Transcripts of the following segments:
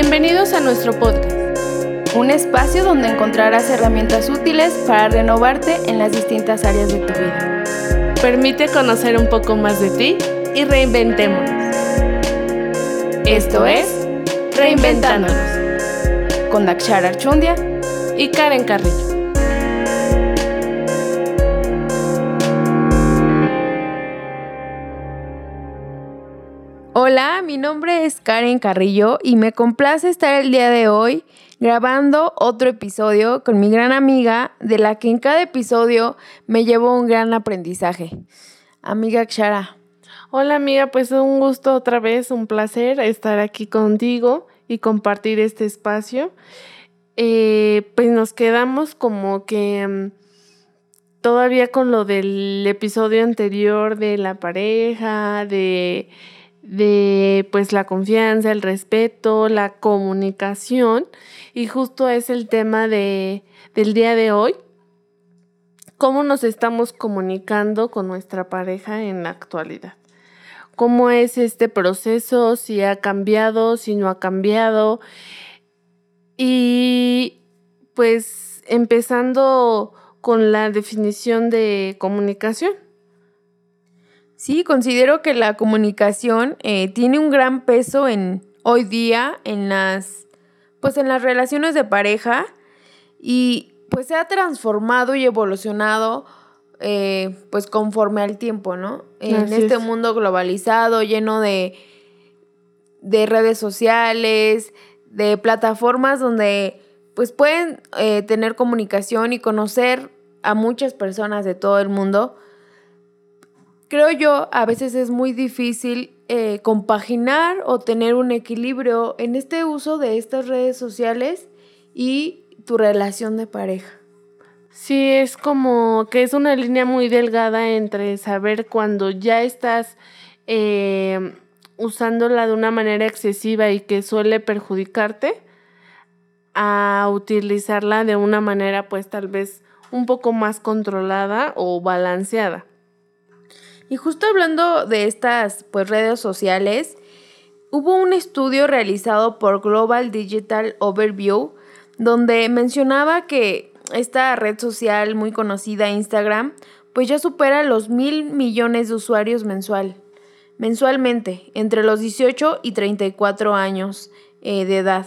Bienvenidos a nuestro podcast, un espacio donde encontrarás herramientas útiles para renovarte en las distintas áreas de tu vida. Permite conocer un poco más de ti y reinventémonos. Esto es Reinventándonos con Dakshara Archundia y Karen Carrillo. Hola, mi nombre es Karen Carrillo y me complace estar el día de hoy grabando otro episodio con mi gran amiga, de la que en cada episodio me llevo un gran aprendizaje. Amiga Kshara. Hola amiga, pues un gusto otra vez, un placer estar aquí contigo y compartir este espacio. Eh, pues nos quedamos como que mm, todavía con lo del episodio anterior de la pareja, de de pues la confianza, el respeto, la comunicación y justo es el tema de, del día de hoy. ¿Cómo nos estamos comunicando con nuestra pareja en la actualidad? ¿Cómo es este proceso? Si ha cambiado, si no ha cambiado. Y pues empezando con la definición de comunicación. Sí, considero que la comunicación eh, tiene un gran peso en hoy día en las, pues en las relaciones de pareja y pues se ha transformado y evolucionado eh, pues conforme al tiempo, ¿no? En este mundo globalizado, lleno de, de redes sociales, de plataformas donde pues pueden eh, tener comunicación y conocer a muchas personas de todo el mundo creo yo, a veces es muy difícil eh, compaginar o tener un equilibrio en este uso de estas redes sociales y tu relación de pareja. Sí, es como que es una línea muy delgada entre saber cuando ya estás eh, usándola de una manera excesiva y que suele perjudicarte a utilizarla de una manera pues tal vez un poco más controlada o balanceada. Y justo hablando de estas pues, redes sociales, hubo un estudio realizado por Global Digital Overview donde mencionaba que esta red social muy conocida, Instagram, pues ya supera los mil millones de usuarios mensual, mensualmente, entre los 18 y 34 años eh, de edad.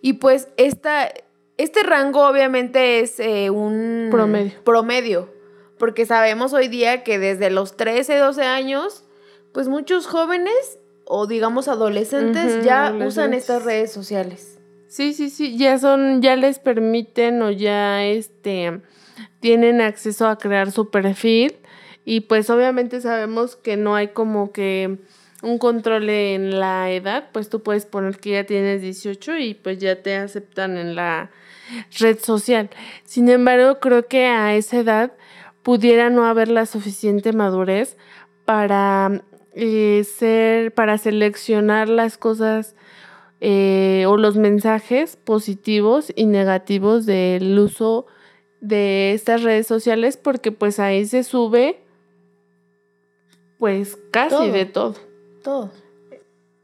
Y pues esta, este rango obviamente es eh, un promedio. promedio porque sabemos hoy día que desde los 13, 12 años, pues muchos jóvenes o digamos adolescentes ya usan estas redes sociales. Sí, sí, sí, ya son, ya les permiten o ya este tienen acceso a crear su perfil y pues obviamente sabemos que no hay como que un control en la edad, pues tú puedes poner que ya tienes 18 y pues ya te aceptan en la red social. Sin embargo, creo que a esa edad pudiera no haber la suficiente madurez para eh, ser, para seleccionar las cosas eh, o los mensajes positivos y negativos del uso de estas redes sociales porque pues ahí se sube pues casi de todo. Todo.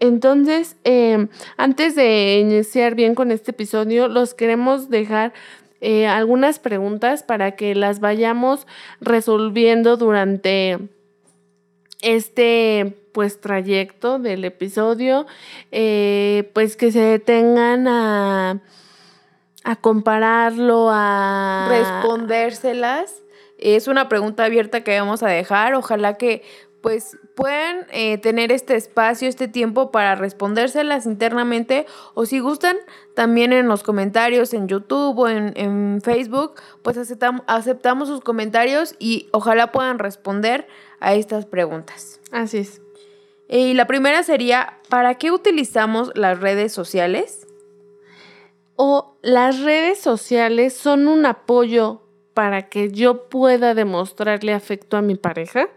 Entonces, em, antes de iniciar bien con este episodio, los queremos dejar eh, algunas preguntas para que las vayamos resolviendo durante este pues trayecto del episodio, eh, pues que se detengan a, a compararlo, a respondérselas. Es una pregunta abierta que vamos a dejar. Ojalá que pues puedan eh, tener este espacio, este tiempo para respondérselas internamente o si gustan también en los comentarios en YouTube o en, Facebook, pues aceptamos sus comentarios y ojalá puedan responder a estas preguntas. Así es. Y la primera sería, ¿para qué utilizamos las redes sociales? O las redes sociales son un apoyo para que yo pueda demostrarle afecto a mi pareja.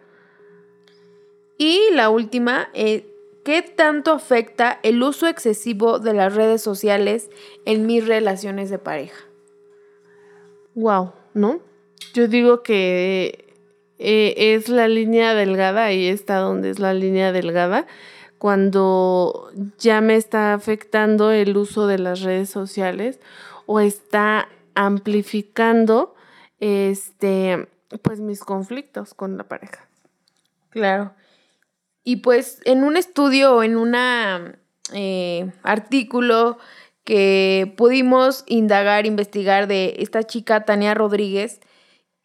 Y la última, eh, ¿qué tanto afecta el uso excesivo de las redes sociales en mis relaciones de pareja? Wow, ¿no? Yo digo que eh, es la línea delgada, ahí está donde es la línea delgada, cuando ya me está afectando el uso de las redes sociales o está amplificando este pues mis conflictos con la pareja. Claro. Y pues en un estudio en un eh, artículo que pudimos indagar, investigar de esta chica Tania Rodríguez,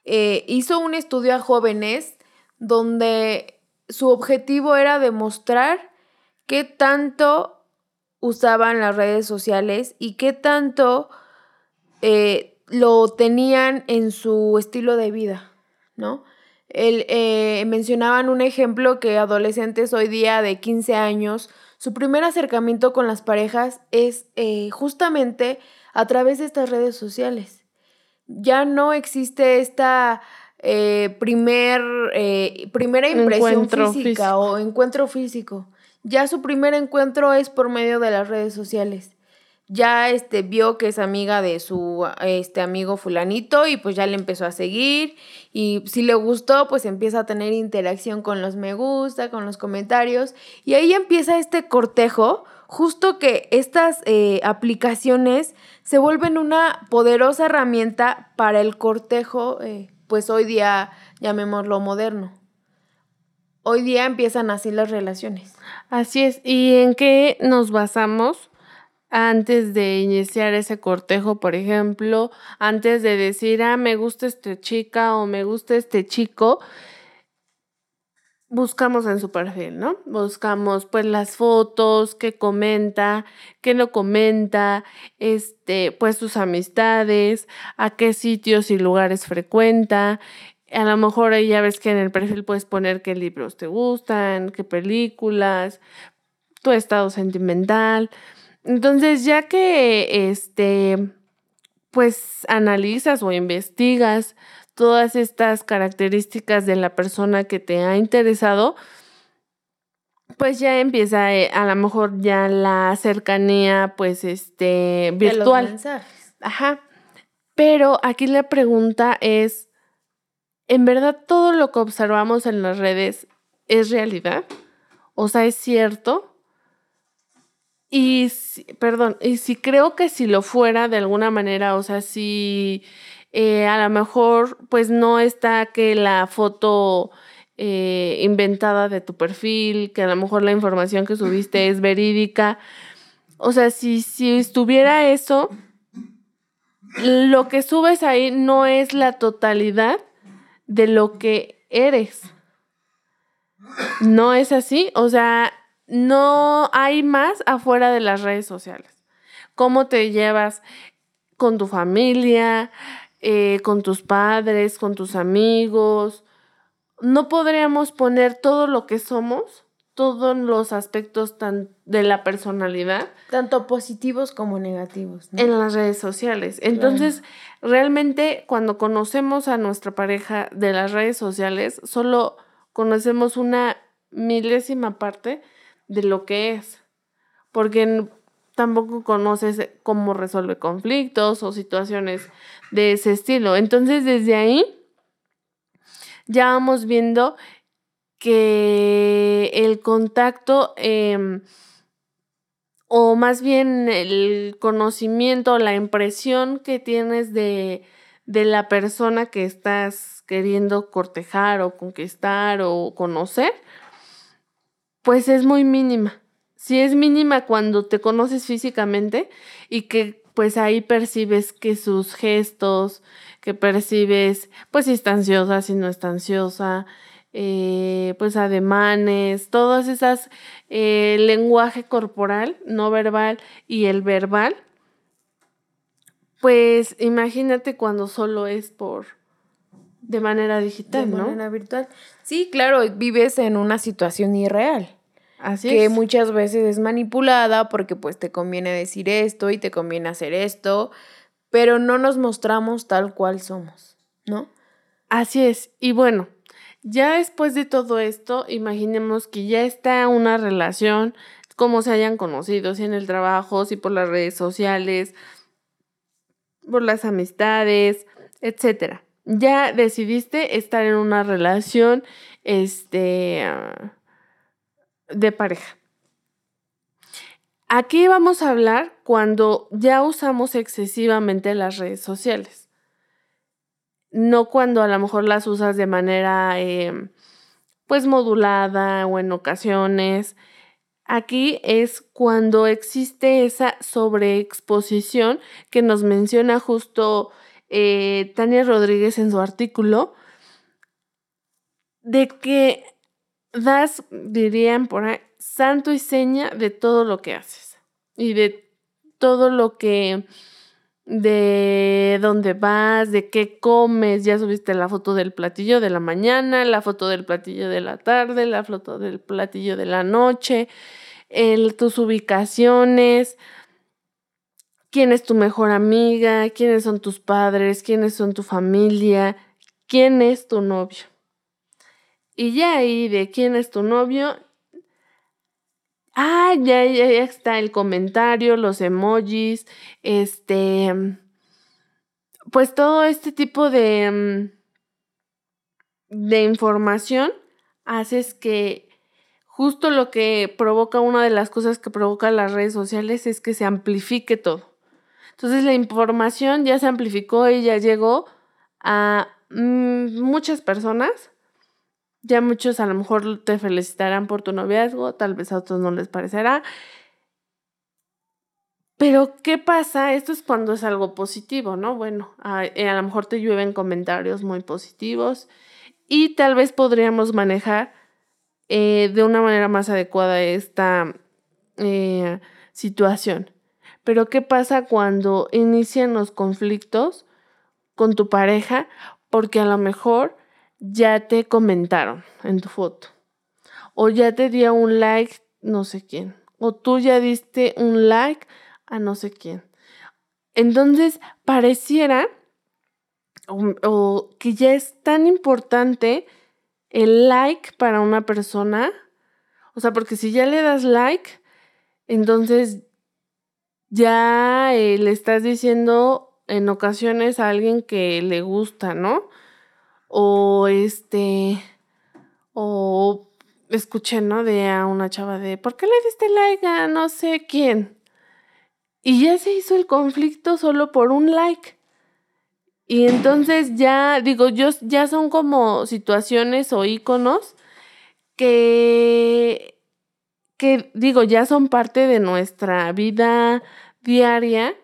eh, hizo un estudio a jóvenes donde su objetivo era demostrar qué tanto usaban las redes sociales y qué tanto eh, lo tenían en su estilo de vida, ¿no? Eh, mencionaban un ejemplo que adolescentes hoy día de 15 años, su primer acercamiento con las parejas es eh, justamente a través de estas redes sociales. Ya no existe esta eh, primer, primera impresión física o encuentro físico. Ya su primer encuentro es por medio de las redes sociales ya este, vio que es amiga de su este, amigo fulanito y pues ya le empezó a seguir y si le gustó pues empieza a tener interacción con los me gusta, con los comentarios y ahí empieza este cortejo, justo que estas eh, aplicaciones se vuelven una poderosa herramienta para el cortejo eh, pues hoy día llamémoslo moderno. Hoy día empiezan así las relaciones. Así es. ¿Y en qué nos basamos? Antes de iniciar ese cortejo, por ejemplo, antes de decir, ah, me gusta esta chica o me gusta este chico, buscamos en su perfil, ¿no? Buscamos pues las fotos, qué comenta, qué no comenta, este, pues sus amistades, a qué sitios y lugares frecuenta. A lo mejor ahí ya ves que en el perfil puedes poner qué libros te gustan, qué películas, tu estado sentimental. Entonces, ya que este, pues analizas o investigas todas estas características de la persona que te ha interesado, pues ya empieza eh, a lo mejor ya la cercanía, pues este, virtual. De los mensajes. Ajá. Pero aquí la pregunta es, ¿en verdad todo lo que observamos en las redes es realidad? O sea, ¿es cierto? Y, perdón, y si creo que si lo fuera de alguna manera, o sea, si eh, a lo mejor pues no está que la foto eh, inventada de tu perfil, que a lo mejor la información que subiste es verídica, o sea, si, si estuviera eso, lo que subes ahí no es la totalidad de lo que eres. No es así, o sea, no hay más afuera de las redes sociales. ¿Cómo te llevas con tu familia, eh, con tus padres, con tus amigos? No podríamos poner todo lo que somos, todos los aspectos tan de la personalidad. Tanto positivos como negativos. En las redes sociales. Entonces, realmente cuando conocemos a nuestra pareja de las redes sociales, solo conocemos una milésima parte de lo que es, porque tampoco conoces cómo resuelve conflictos o situaciones de ese estilo. Entonces, desde ahí ya vamos viendo que el contacto em, o más bien el conocimiento, la impresión que tienes de, de la persona que estás queriendo cortejar o conquistar o conocer, pues es muy mínima. Si es mínima cuando te conoces físicamente y que pues ahí percibes que sus gestos, que percibes pues si está ansiosa, si no está ansiosa, eh, pues ademanes, todas esas, eh, lenguaje corporal, no verbal y el verbal, pues imagínate cuando solo es por de manera digital, de manera virtual. Sí, claro, vives en una situación irreal. Así que muchas veces es manipulada porque pues te conviene decir esto y te conviene hacer esto, pero no nos mostramos tal cual somos, ¿no? Así es. Y bueno, ya después de todo esto, imaginemos que ya está una relación, como se hayan conocido, si en el trabajo, si por las redes sociales, por las amistades, etcétera ya decidiste estar en una relación este, de pareja. Aquí vamos a hablar cuando ya usamos excesivamente las redes sociales. No cuando a lo mejor las usas de manera em, pues modulada o en ocasiones. Aquí es cuando existe esa sobreexposición que nos menciona justo eh, Tania Rodríguez en su artículo, de que das, dirían por ahí, santo y seña de todo lo que haces y de todo lo que, de dónde vas, de qué comes, ya subiste la foto del platillo de la mañana, la foto del platillo de la tarde, la foto del platillo de la noche, el, tus ubicaciones, quién es tu mejor amiga, quiénes son tus padres, quiénes son tu familia, quién es tu novio. Y ya ahí de quién es tu novio, ah, ya, ya, ya está el comentario, los emojis, este, pues todo este tipo de, mm, de información haces que justo lo que provoca, una de las cosas que provoca las redes sociales es que se amplifique todo. Entonces la información ya se amplificó y ya llegó a mm, muchas personas ya muchos a lo mejor te felicitarán por tu noviazgo, tal vez a otros no les parecerá. Pero, ¿qué pasa? Esto es cuando es algo positivo, ¿no? Bueno, a, eh, a lo mejor te llueven comentarios muy positivos y tal vez podríamos manejar eh, de una manera más adecuada esta eh, situación. Pero, ¿qué pasa cuando inician los conflictos con tu pareja? Porque a lo mejor ya te comentaron en tu foto. O ya te dio un like no sé quién. O tú ya diste un like a no sé quién. Entonces, pareciera o, que ya es tan importante el like para una persona. O sea, porque si ya le das like, entonces ya eh, le estás diciendo en ocasiones a alguien que le gusta, ¿no? O este, o escuché, ¿no? De a una chava de, ¿por qué le diste like a no sé quién? Y ya se hizo el conflicto solo por un like. Y entonces ya, digo, yo, ya son como situaciones o iconos que, que, digo, ya son parte de nuestra vida diaria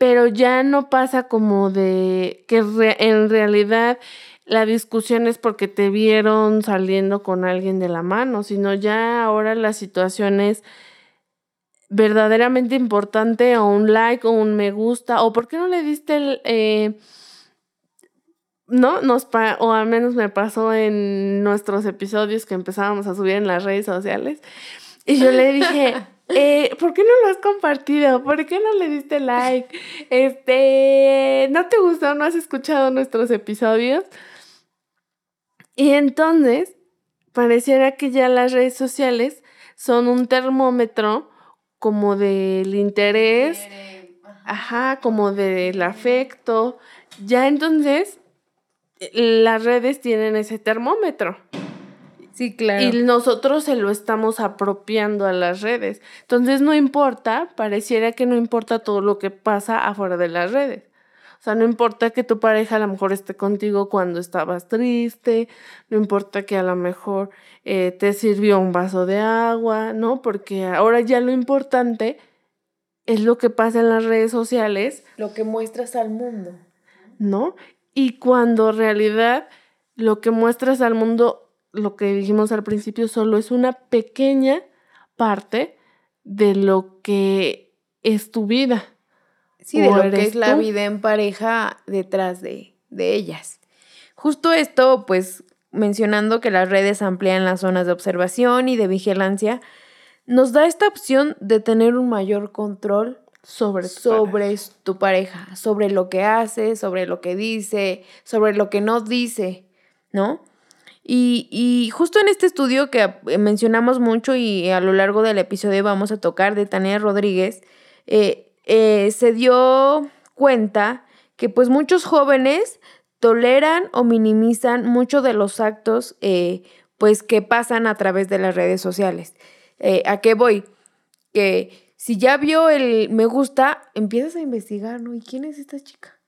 pero ya no pasa como de que en realidad la discusión es porque te vieron saliendo con alguien de la mano, sino ya ahora la situación es verdaderamente importante o un like o un me gusta o por qué no le diste el... Eh, no, nos o al menos me pasó en nuestros episodios que empezábamos a subir en las redes sociales. Y yo le dije, eh, ¿por qué no lo has compartido? ¿Por qué no le diste like? Este, ¿no te gustó? ¿No has escuchado nuestros episodios? Y entonces, pareciera que ya las redes sociales son un termómetro como del interés, ajá, como del afecto. Ya entonces, las redes tienen ese termómetro. Sí, claro. Y nosotros se lo estamos apropiando a las redes. Entonces no importa, pareciera que no importa todo lo que pasa afuera de las redes. O sea, no importa que tu pareja a lo mejor esté contigo cuando estabas triste, no importa que a lo mejor eh, te sirvió un vaso de agua, ¿no? Porque ahora ya lo importante es lo que pasa en las redes sociales. Lo que muestras al mundo. ¿No? Y cuando en realidad lo que muestras al mundo lo que dijimos al principio solo es una pequeña parte de lo que es tu vida. Sí, de lo que es la vida en pareja detrás de, de ellas. Justo esto, pues mencionando que las redes amplían las zonas de observación y de vigilancia, nos da esta opción de tener un mayor control sobre, sobre tu pareja, sobre lo que hace, sobre lo que dice, sobre lo que no dice, ¿no? Y, justo en este estudio que eh, mencionamos mucho y a lo largo del episodio vamos a tocar de Tania Rodríguez, eh, eh, se dio cuenta que pues muchos jóvenes toleran o minimizan mucho de los actos pues que pasan a través de las redes sociales. ¿A qué voy? que si ya vio el me gusta, empiezas a investigar, ¿no? ¿Y quién es esta chica?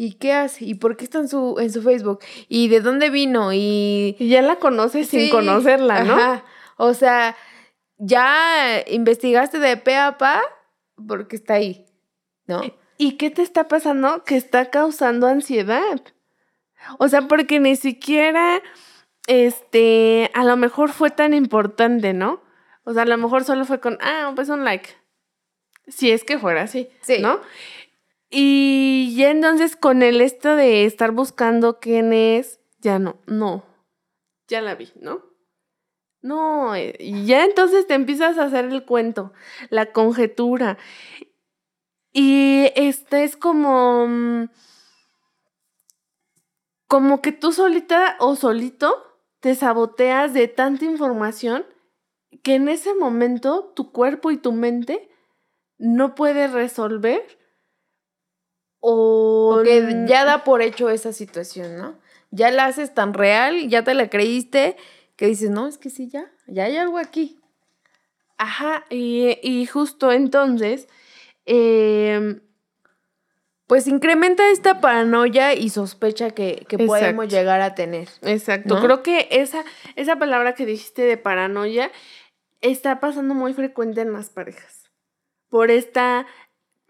¿Y qué hace? ¿Y por qué está en su, en su Facebook? ¿Y de dónde vino? Y, ya la conoces sin conocerla, ¿no? O sea, ya investigaste de pe a pa porque está ahí, ¿no? ¿Y qué te está pasando? Que está causando ansiedad. O sea, porque ni siquiera, este, a lo mejor fue tan importante, ¿no? O sea, a lo mejor solo fue con, ah, pues un like. Si es que fuera así, sí. ¿no? Y ya entonces con el esto de estar buscando quién es, ya no, no, ya la vi, ¿no? No, eh, y ya entonces te empiezas a hacer el cuento, la conjetura. Y este es como, mm, como que tú solita o solito te saboteas de tanta información que en ese momento tu cuerpo y tu mente no puede resolver o que ya da por hecho esa situación, ¿no? Ya la haces tan real, ya te la creíste, que dices, no, es que sí, ya, ya hay algo aquí. Ajá, y, justo entonces, em, pues incrementa esta paranoia y sospecha que, podemos llegar a tener. Exacto, creo que esa, esa palabra que dijiste de paranoia está pasando muy frecuente en las parejas. Por esta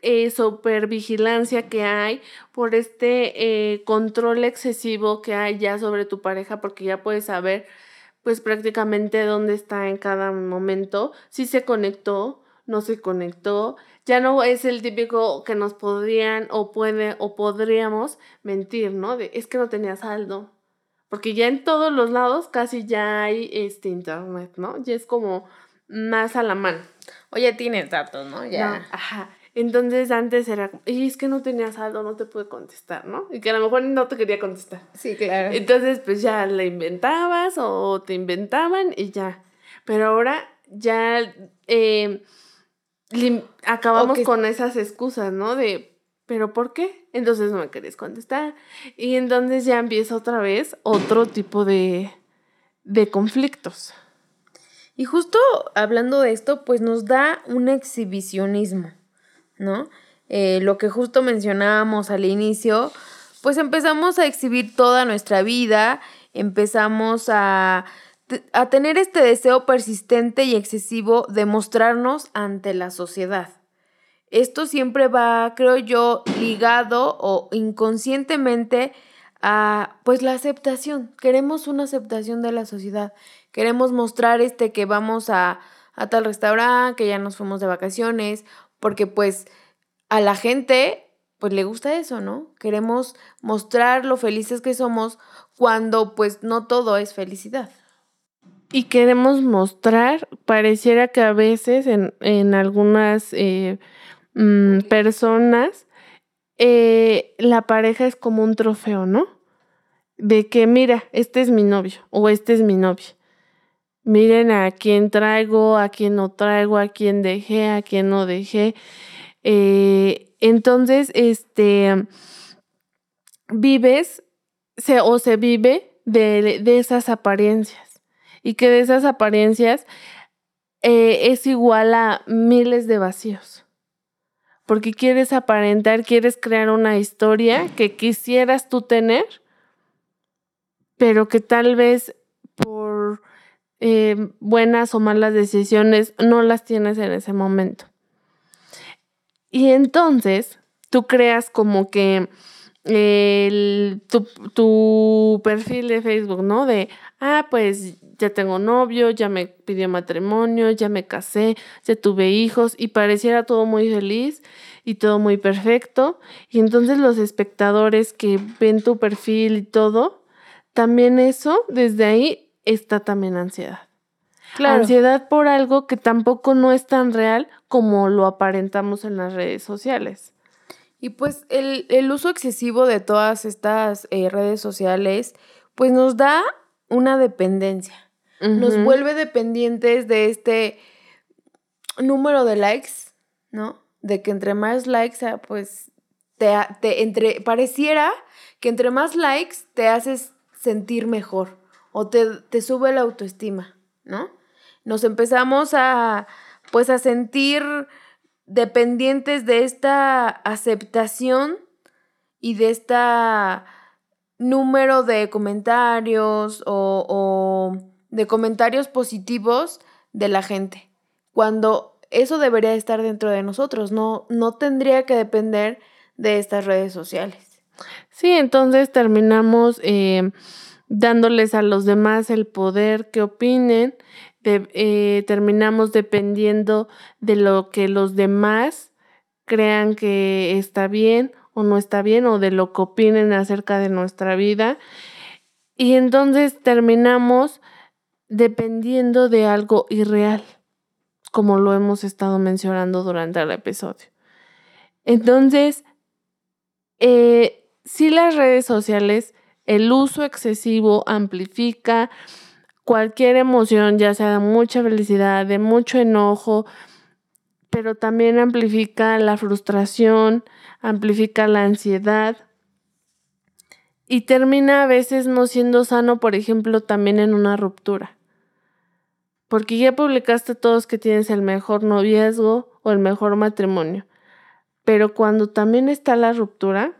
eh, supervigilancia que hay, por este eh, control excesivo que hay ya sobre tu pareja, porque ya puedes saber pues prácticamente dónde está en cada momento, si se conectó, no se conectó, ya no es el típico que nos podrían o puede o podríamos mentir, ¿no? De es que no tenía saldo. Porque ya en todos los lados casi ya hay este internet, ¿no? Ya es como más a la mano. O ya tienes datos, ¿no? Ya. ajá. Entonces antes era, y es que no tenía saldo, no te pude contestar, ¿no? Y que a lo mejor no te quería contestar. Sí, claro. Entonces pues ya la inventabas o te inventaban y ya. Pero ahora ya eh, acabamos con esas excusas, ¿no? De, ¿pero por qué? Entonces no me querés contestar. Y entonces ya empieza otra vez otro tipo de, de conflictos. Y justo hablando de esto, pues nos da un exhibicionismo. ¿No? Eh, lo que justo mencionábamos al inicio, pues empezamos a exhibir toda nuestra vida, empezamos a, a tener este deseo persistente y excesivo de mostrarnos ante la sociedad. Esto siempre va, creo yo, ligado o inconscientemente a pues la aceptación. Queremos una aceptación de la sociedad. Queremos mostrar este que vamos a, a tal restaurante, que ya nos fuimos de vacaciones porque pues a la gente pues le gusta eso, ¿no? Queremos mostrar lo felices que somos cuando pues no todo es felicidad. Y queremos mostrar, pareciera que a veces en, algunas eh, mm, personas eh, la pareja es como un trofeo, ¿no? De que mira, este es mi novio o este es mi novia miren a quién traigo, a quién no traigo, a quién dejé, a quién no dejé. Eh, entonces, este, vives se, o se vive de, esas apariencias y que de esas apariencias eh, es igual a miles de vacíos. Porque quieres aparentar, quieres crear una historia que quisieras tú tener, pero que tal vez por eh, buenas o malas decisiones no las tienes en ese momento. Y entonces tú creas como que tu, tu, perfil de Facebook, ¿no? De, ah, pues ya tengo novio, ya me pidió matrimonio, ya me casé, ya tuve hijos y pareciera todo muy feliz y todo muy perfecto. Y entonces los espectadores que ven tu perfil y todo, también eso, desde ahí está también ansiedad. Ansiedad por algo que tampoco no es tan real como lo aparentamos en las redes sociales. Y pues el, uso excesivo de todas estas eh, redes sociales, pues nos da una dependencia. Nos vuelve dependientes de este número de likes, ¿no? De que entre más likes, ah, pues te, te entre, pareciera que entre más likes te haces sentir mejor o te, sube la autoestima, ¿no? Nos empezamos a, pues a sentir dependientes de esta aceptación y de esta número de comentarios o, o, de comentarios positivos de la gente. Cuando eso debería estar dentro de nosotros, no, no tendría que depender de estas redes sociales. Sí, entonces terminamos eh, dándoles a los demás el poder que opinen, eh, terminamos dependiendo de lo que los demás crean que está bien o no está bien o de lo que opinen acerca de nuestra vida. Y entonces terminamos dependiendo de algo irreal, como lo hemos estado mencionando durante el episodio. Entonces, eh, si las redes sociales, el uso excesivo amplifica cualquier emoción, ya sea de mucha felicidad, de mucho enojo, pero también amplifica la frustración, amplifica la ansiedad y termina a veces no siendo sano, por ejemplo, también en una ruptura. Porque ya publicaste todos que tienes el mejor noviazgo o el mejor matrimonio. Pero cuando también está la ruptura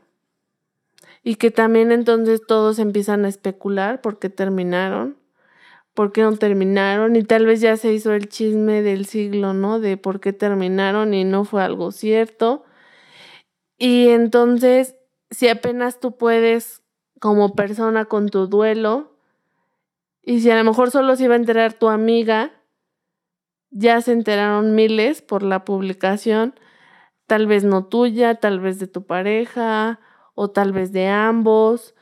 y que también entonces todos empiezan a especular por qué terminaron, por qué no terminaron y tal vez ya se hizo el chisme del siglo, ¿no? De por qué terminaron y no fue algo cierto. Y entonces, si apenas tú puedes como persona con tu duelo, y si a lo mejor solo se iba a enterar tu amiga, ya se enteraron miles por la publicación, tal vez no tuya, tal vez de tu pareja o tal vez de ambos.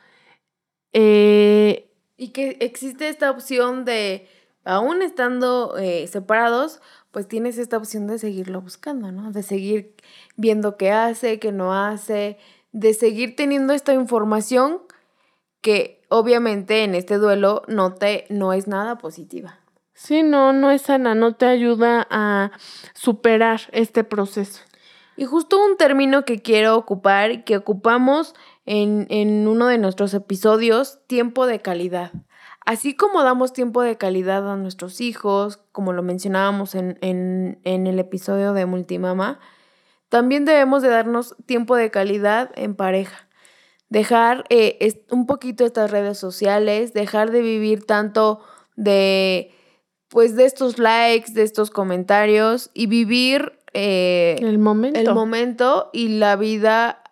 Eh, y que existe esta opción de, aún estando eh, separados, pues tienes esta opción de seguirlo buscando, ¿no? De seguir viendo qué hace, qué no hace, de seguir teniendo esta información que obviamente en este duelo no te no es nada positiva. Sí, no, no es sana, no te ayuda a superar este proceso. Y justo un término que quiero ocupar, que ocupamos en, uno de nuestros episodios, tiempo de calidad. Así como damos tiempo de calidad a nuestros hijos, como lo mencionábamos en, el episodio de Multimama, también debemos de darnos tiempo de calidad en pareja. Dejar eh, un poquito estas redes sociales, dejar de vivir tanto de, pues, de estos likes, de estos comentarios y vivir eh, el momento. El momento y la vida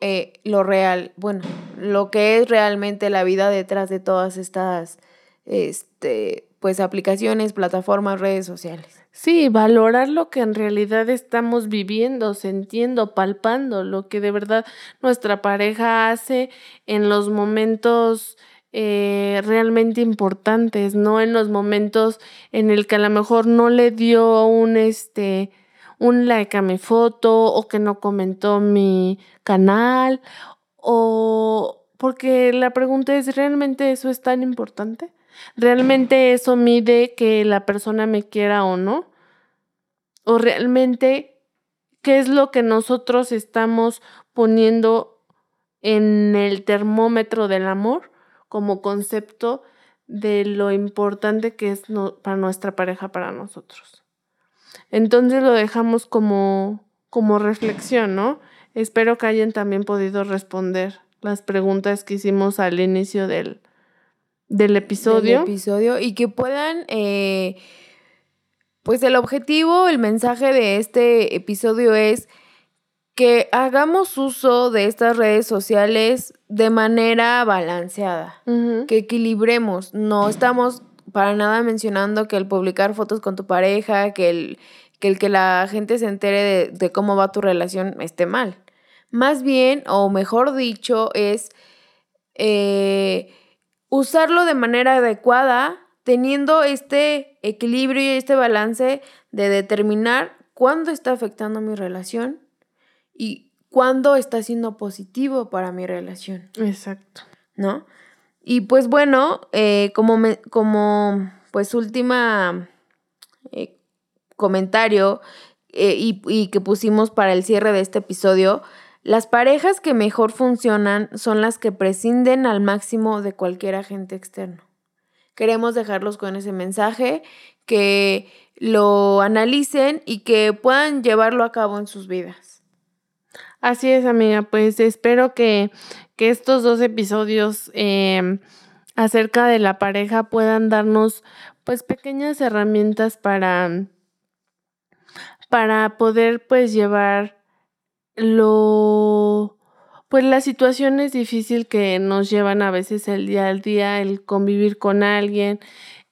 eh, lo real, bueno, lo que es realmente la vida detrás de todas estas, este, pues aplicaciones, plataformas, redes sociales. Sí, valorar lo que en realidad estamos viviendo, sintiendo, palpando, lo que de verdad nuestra pareja hace en los momentos eh, realmente importantes, no en los momentos en el que a lo mejor no le dio un este un like a mi foto o que no comentó mi canal o porque la pregunta es, ¿realmente eso es tan importante? ¿Realmente eso mide que la persona me quiera o no? ¿O realmente qué es lo que nosotros estamos poniendo en el termómetro del amor como concepto de lo importante que es para nuestra pareja, para nosotros? Entonces lo dejamos como, como reflexión, ¿no? Espero que hayan también podido responder las preguntas que hicimos al inicio del, del episodio. episodio y que puedan, eh, pues el objetivo, el mensaje de este episodio es que hagamos uso de estas redes sociales de manera balanceada, que equilibremos, no estamos para nada mencionando que el publicar fotos con tu pareja, que el que, el que la gente se entere de, cómo va tu relación esté mal. Más bien, o mejor dicho, es eh, usarlo de manera adecuada, teniendo este equilibrio y este balance de determinar cuándo está afectando mi relación y cuándo está siendo positivo para mi relación. Exacto. ¿No? Y pues bueno, eh, como, como pues última eh, comentario eh, y, y que pusimos para el cierre de este episodio, las parejas que mejor funcionan son las que prescinden al máximo de cualquier agente externo. queremos dejarlos con ese mensaje, que lo analicen y que puedan llevarlo a cabo en sus vidas. Así es, amiga, pues espero que, estos dos episodios em, acerca de la pareja puedan darnos pues pequeñas herramientas para, para poder pues llevar lo pues las situaciones difíciles que nos llevan a veces el día al día, el convivir con alguien,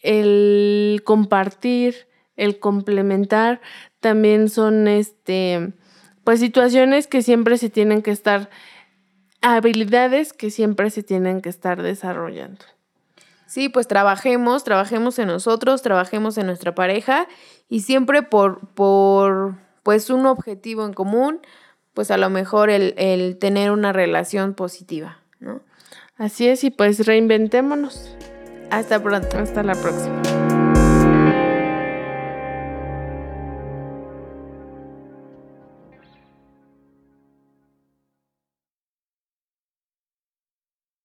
el compartir, el complementar, también son este pues situaciones que siempre se tienen que estar habilidades que siempre se tienen que estar desarrollando. Sí, pues trabajemos, trabajemos en nosotros, trabajemos en nuestra pareja y siempre por, por pues un objetivo en común, pues a lo mejor el, el tener una relación positiva, ¿no? Así es, y pues reinventémonos. Hasta pronto. Hasta la próxima.